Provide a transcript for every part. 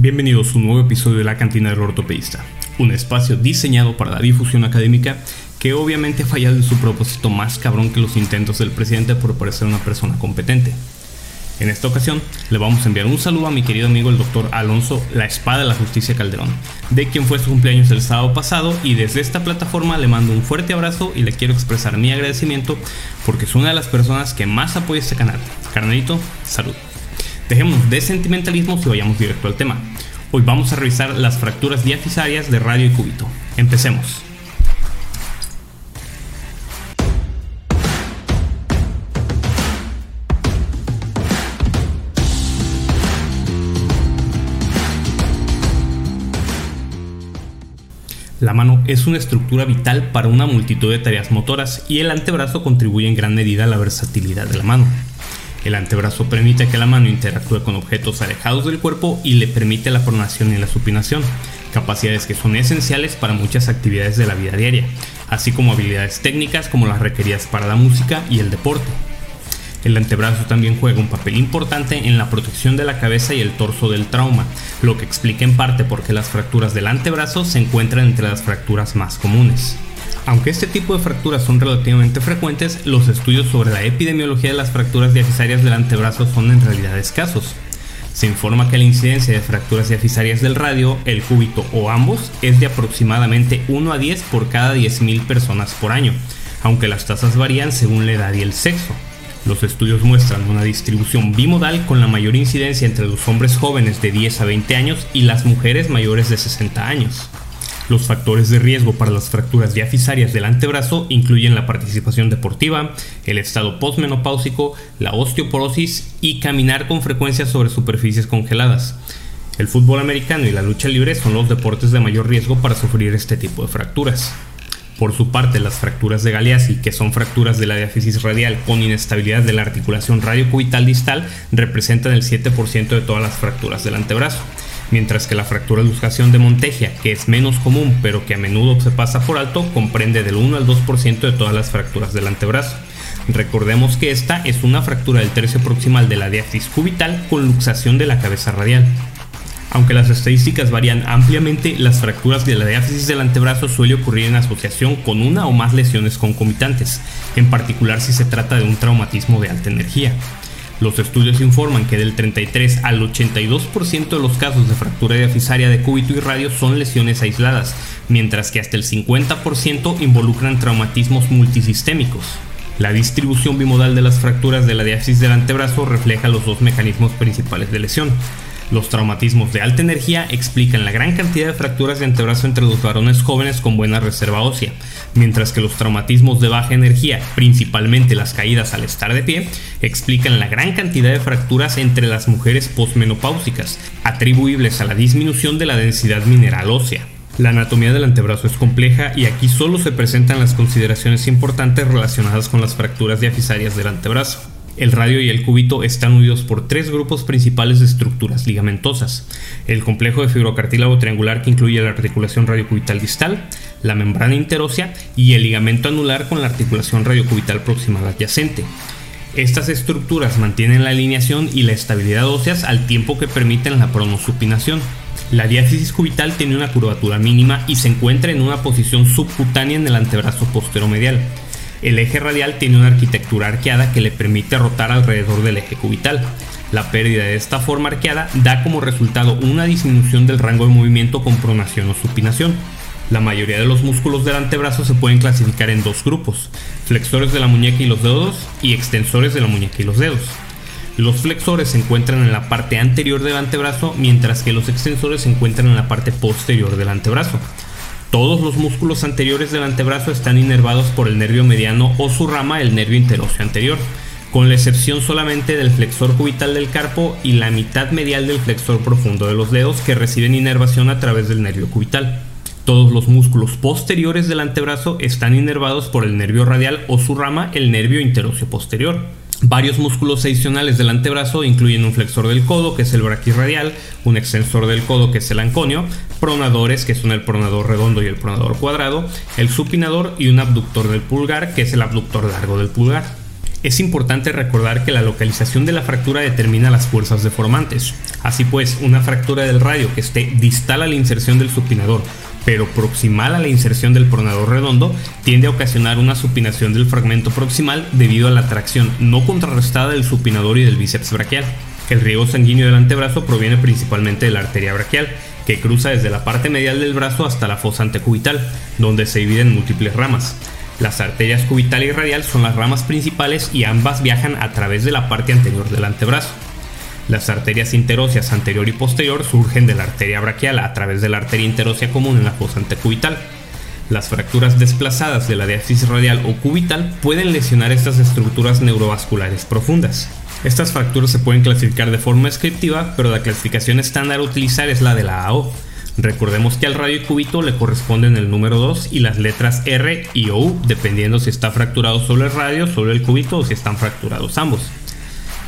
Bienvenidos a un nuevo episodio de La Cantina del Ortopedista, un espacio diseñado para la difusión académica que obviamente ha fallado en su propósito más cabrón que los intentos del presidente por parecer una persona competente. En esta ocasión le vamos a enviar un saludo a mi querido amigo el doctor Alonso La Espada de la Justicia Calderón, de quien fue su cumpleaños el sábado pasado y desde esta plataforma le mando un fuerte abrazo y le quiero expresar mi agradecimiento porque es una de las personas que más apoya este canal. Carnalito, salud. Dejemos de sentimentalismo y vayamos directo al tema. Hoy vamos a revisar las fracturas diafisarias de radio y cúbito. Empecemos. La mano es una estructura vital para una multitud de tareas motoras y el antebrazo contribuye en gran medida a la versatilidad de la mano. El antebrazo permite que la mano interactúe con objetos alejados del cuerpo y le permite la pronación y la supinación, capacidades que son esenciales para muchas actividades de la vida diaria, así como habilidades técnicas como las requeridas para la música y el deporte. El antebrazo también juega un papel importante en la protección de la cabeza y el torso del trauma, lo que explica en parte por qué las fracturas del antebrazo se encuentran entre las fracturas más comunes. Aunque este tipo de fracturas son relativamente frecuentes, los estudios sobre la epidemiología de las fracturas diafisarias del antebrazo son en realidad escasos. Se informa que la incidencia de fracturas diafisarias del radio, el cúbito o ambos es de aproximadamente 1 a 10 por cada 10.000 personas por año, aunque las tasas varían según la edad y el sexo. Los estudios muestran una distribución bimodal con la mayor incidencia entre los hombres jóvenes de 10 a 20 años y las mujeres mayores de 60 años. Los factores de riesgo para las fracturas diafisarias del antebrazo incluyen la participación deportiva, el estado postmenopáusico, la osteoporosis y caminar con frecuencia sobre superficies congeladas. El fútbol americano y la lucha libre son los deportes de mayor riesgo para sufrir este tipo de fracturas. Por su parte, las fracturas de Galeazzi, que son fracturas de la diáfisis radial con inestabilidad de la articulación radiocubital distal, representan el 7% de todas las fracturas del antebrazo mientras que la fractura de luxación de Montegia, que es menos común pero que a menudo se pasa por alto, comprende del 1 al 2% de todas las fracturas del antebrazo. Recordemos que esta es una fractura del tercio proximal de la diáfisis cubital con luxación de la cabeza radial. Aunque las estadísticas varían ampliamente, las fracturas de la diáfisis del antebrazo suele ocurrir en asociación con una o más lesiones concomitantes, en particular si se trata de un traumatismo de alta energía. Los estudios informan que del 33 al 82% de los casos de fractura diafisaria de cúbito y radio son lesiones aisladas, mientras que hasta el 50% involucran traumatismos multisistémicos. La distribución bimodal de las fracturas de la diáfisis del antebrazo refleja los dos mecanismos principales de lesión. Los traumatismos de alta energía explican la gran cantidad de fracturas de antebrazo entre los varones jóvenes con buena reserva ósea, mientras que los traumatismos de baja energía, principalmente las caídas al estar de pie, explican la gran cantidad de fracturas entre las mujeres posmenopáusicas, atribuibles a la disminución de la densidad mineral ósea. La anatomía del antebrazo es compleja y aquí solo se presentan las consideraciones importantes relacionadas con las fracturas diafisarias del antebrazo. El radio y el cúbito están unidos por tres grupos principales de estructuras ligamentosas. El complejo de fibrocartílago triangular que incluye la articulación radiocubital distal, la membrana interósea y el ligamento anular con la articulación radiocubital proximal adyacente. Estas estructuras mantienen la alineación y la estabilidad óseas al tiempo que permiten la pronosupinación. La diáfisis cubital tiene una curvatura mínima y se encuentra en una posición subcutánea en el antebrazo posteromedial. El eje radial tiene una arquitectura arqueada que le permite rotar alrededor del eje cubital. La pérdida de esta forma arqueada da como resultado una disminución del rango de movimiento con pronación o supinación. La mayoría de los músculos del antebrazo se pueden clasificar en dos grupos, flexores de la muñeca y los dedos y extensores de la muñeca y los dedos. Los flexores se encuentran en la parte anterior del antebrazo, mientras que los extensores se encuentran en la parte posterior del antebrazo. Todos los músculos anteriores del antebrazo están inervados por el nervio mediano o su rama, el nervio interóseo anterior, con la excepción solamente del flexor cubital del carpo y la mitad medial del flexor profundo de los dedos que reciben inervación a través del nervio cubital. Todos los músculos posteriores del antebrazo están inervados por el nervio radial o su rama, el nervio interóseo posterior. Varios músculos adicionales del antebrazo incluyen un flexor del codo, que es el braquirradial, un extensor del codo, que es el anconio, pronadores, que son el pronador redondo y el pronador cuadrado, el supinador y un abductor del pulgar, que es el abductor largo del pulgar. Es importante recordar que la localización de la fractura determina las fuerzas deformantes. Así pues, una fractura del radio que esté distal a la inserción del supinador, pero proximal a la inserción del pronador redondo, tiende a ocasionar una supinación del fragmento proximal debido a la tracción no contrarrestada del supinador y del bíceps braquial. El riego sanguíneo del antebrazo proviene principalmente de la arteria braquial, que cruza desde la parte medial del brazo hasta la fosa antecubital, donde se divide en múltiples ramas. Las arterias cubital y radial son las ramas principales y ambas viajan a través de la parte anterior del antebrazo. Las arterias interóseas anterior y posterior surgen de la arteria braquial a través de la arteria interósea común en la fosa antecubital. Las fracturas desplazadas de la diáfisis radial o cubital pueden lesionar estas estructuras neurovasculares profundas. Estas fracturas se pueden clasificar de forma descriptiva, pero la clasificación estándar a utilizar es la de la AO. Recordemos que al radio y cúbito le corresponden el número 2 y las letras R y O, dependiendo si está fracturado solo el radio, solo el cúbito o si están fracturados ambos.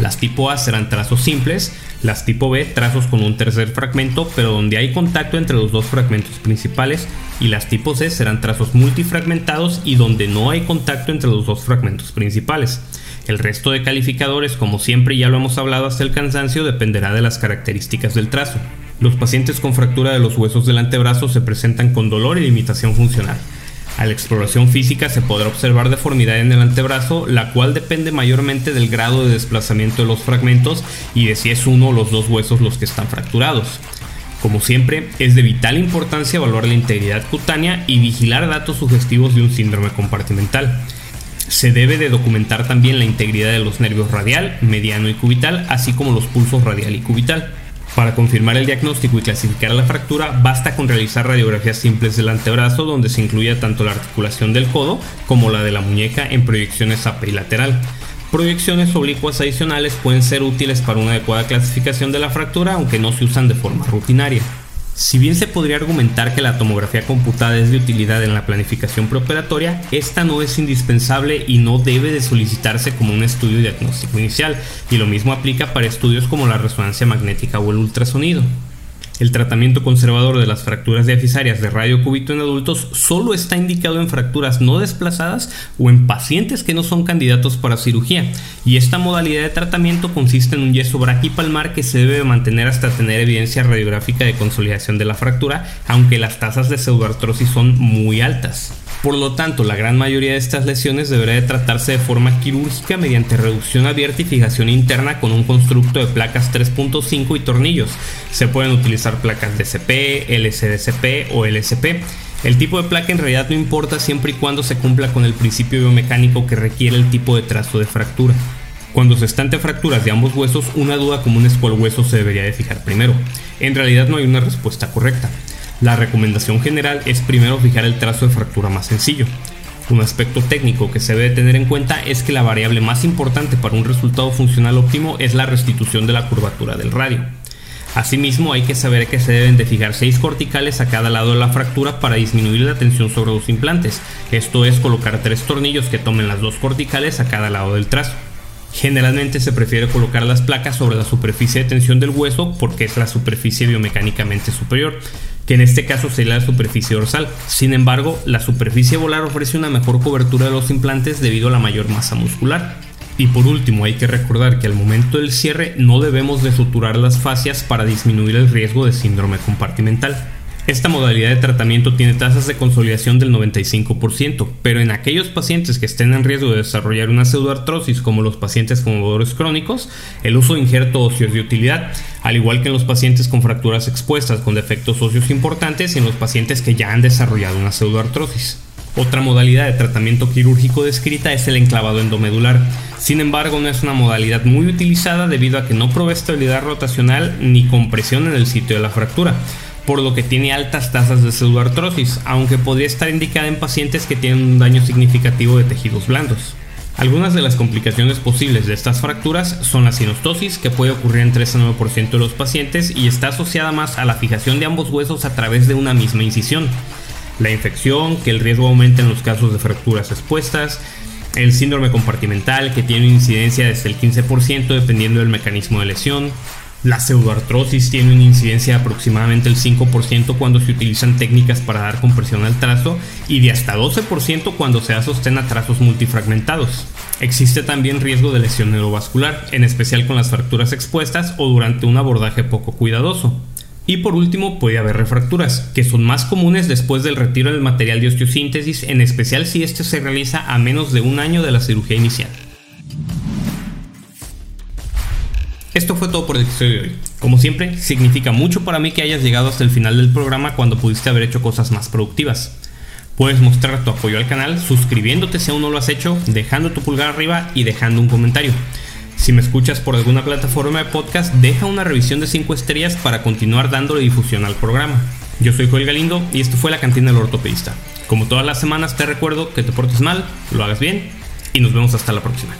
Las tipo A serán trazos simples, las tipo B trazos con un tercer fragmento, pero donde hay contacto entre los dos fragmentos principales, y las tipo C serán trazos multifragmentados y donde no hay contacto entre los dos fragmentos principales. El resto de calificadores, como siempre ya lo hemos hablado hasta el cansancio, dependerá de las características del trazo. Los pacientes con fractura de los huesos del antebrazo se presentan con dolor y limitación funcional. A la exploración física se podrá observar deformidad en el antebrazo, la cual depende mayormente del grado de desplazamiento de los fragmentos y de si es uno o los dos huesos los que están fracturados. Como siempre, es de vital importancia evaluar la integridad cutánea y vigilar datos sugestivos de un síndrome compartimental. Se debe de documentar también la integridad de los nervios radial, mediano y cubital, así como los pulsos radial y cubital. Para confirmar el diagnóstico y clasificar la fractura, basta con realizar radiografías simples del antebrazo donde se incluya tanto la articulación del codo como la de la muñeca en proyecciones apilateral. Proyecciones oblicuas adicionales pueden ser útiles para una adecuada clasificación de la fractura, aunque no se usan de forma rutinaria. Si bien se podría argumentar que la tomografía computada es de utilidad en la planificación preoperatoria, esta no es indispensable y no debe de solicitarse como un estudio diagnóstico inicial, y lo mismo aplica para estudios como la resonancia magnética o el ultrasonido. El tratamiento conservador de las fracturas diafisarias de radio cúbito en adultos solo está indicado en fracturas no desplazadas o en pacientes que no son candidatos para cirugía, y esta modalidad de tratamiento consiste en un yeso braquipalmar que se debe mantener hasta tener evidencia radiográfica de consolidación de la fractura, aunque las tasas de pseudoartrosis son muy altas. Por lo tanto, la gran mayoría de estas lesiones deberá de tratarse de forma quirúrgica mediante reducción abierta y fijación interna con un constructo de placas 3.5 y tornillos. Se pueden utilizar placas DCP, LCDCP o LSP. El tipo de placa en realidad no importa siempre y cuando se cumpla con el principio biomecánico que requiere el tipo de trazo de fractura. Cuando se están fracturas de ambos huesos, una duda común es cuál hueso se debería de fijar primero. En realidad no hay una respuesta correcta. La recomendación general es primero fijar el trazo de fractura más sencillo. Un aspecto técnico que se debe tener en cuenta es que la variable más importante para un resultado funcional óptimo es la restitución de la curvatura del radio. Asimismo, hay que saber que se deben de fijar 6 corticales a cada lado de la fractura para disminuir la tensión sobre los implantes. Esto es colocar tres tornillos que tomen las dos corticales a cada lado del trazo. Generalmente se prefiere colocar las placas sobre la superficie de tensión del hueso porque es la superficie biomecánicamente superior, que en este caso sería la superficie dorsal. Sin embargo, la superficie volar ofrece una mejor cobertura de los implantes debido a la mayor masa muscular. Y por último, hay que recordar que al momento del cierre no debemos de suturar las fascias para disminuir el riesgo de síndrome compartimental. Esta modalidad de tratamiento tiene tasas de consolidación del 95%, pero en aquellos pacientes que estén en riesgo de desarrollar una pseudoartrosis como los pacientes con dolores crónicos, el uso de injerto óseo es de utilidad, al igual que en los pacientes con fracturas expuestas con defectos óseos importantes y en los pacientes que ya han desarrollado una pseudoartrosis. Otra modalidad de tratamiento quirúrgico descrita es el enclavado endomedular. Sin embargo, no es una modalidad muy utilizada debido a que no provee estabilidad rotacional ni compresión en el sitio de la fractura por lo que tiene altas tasas de pseudoartrosis, aunque podría estar indicada en pacientes que tienen un daño significativo de tejidos blandos. Algunas de las complicaciones posibles de estas fracturas son la sinostosis, que puede ocurrir en 3 a 9% de los pacientes y está asociada más a la fijación de ambos huesos a través de una misma incisión. La infección, que el riesgo aumenta en los casos de fracturas expuestas, el síndrome compartimental, que tiene una incidencia desde el 15% dependiendo del mecanismo de lesión, la pseudoartrosis tiene una incidencia de aproximadamente el 5% cuando se utilizan técnicas para dar compresión al trazo y de hasta 12% cuando se da sostén a trazos multifragmentados. Existe también riesgo de lesión neurovascular, en especial con las fracturas expuestas o durante un abordaje poco cuidadoso. Y por último puede haber refracturas, que son más comunes después del retiro del material de osteosíntesis, en especial si este se realiza a menos de un año de la cirugía inicial. Esto fue todo por el episodio de hoy. Como siempre, significa mucho para mí que hayas llegado hasta el final del programa cuando pudiste haber hecho cosas más productivas. Puedes mostrar tu apoyo al canal suscribiéndote si aún no lo has hecho, dejando tu pulgar arriba y dejando un comentario. Si me escuchas por alguna plataforma de podcast, deja una revisión de 5 estrellas para continuar dándole difusión al programa. Yo soy Joel Galindo y esto fue La Cantina del Ortopedista. Como todas las semanas te recuerdo que te portes mal, lo hagas bien y nos vemos hasta la próxima.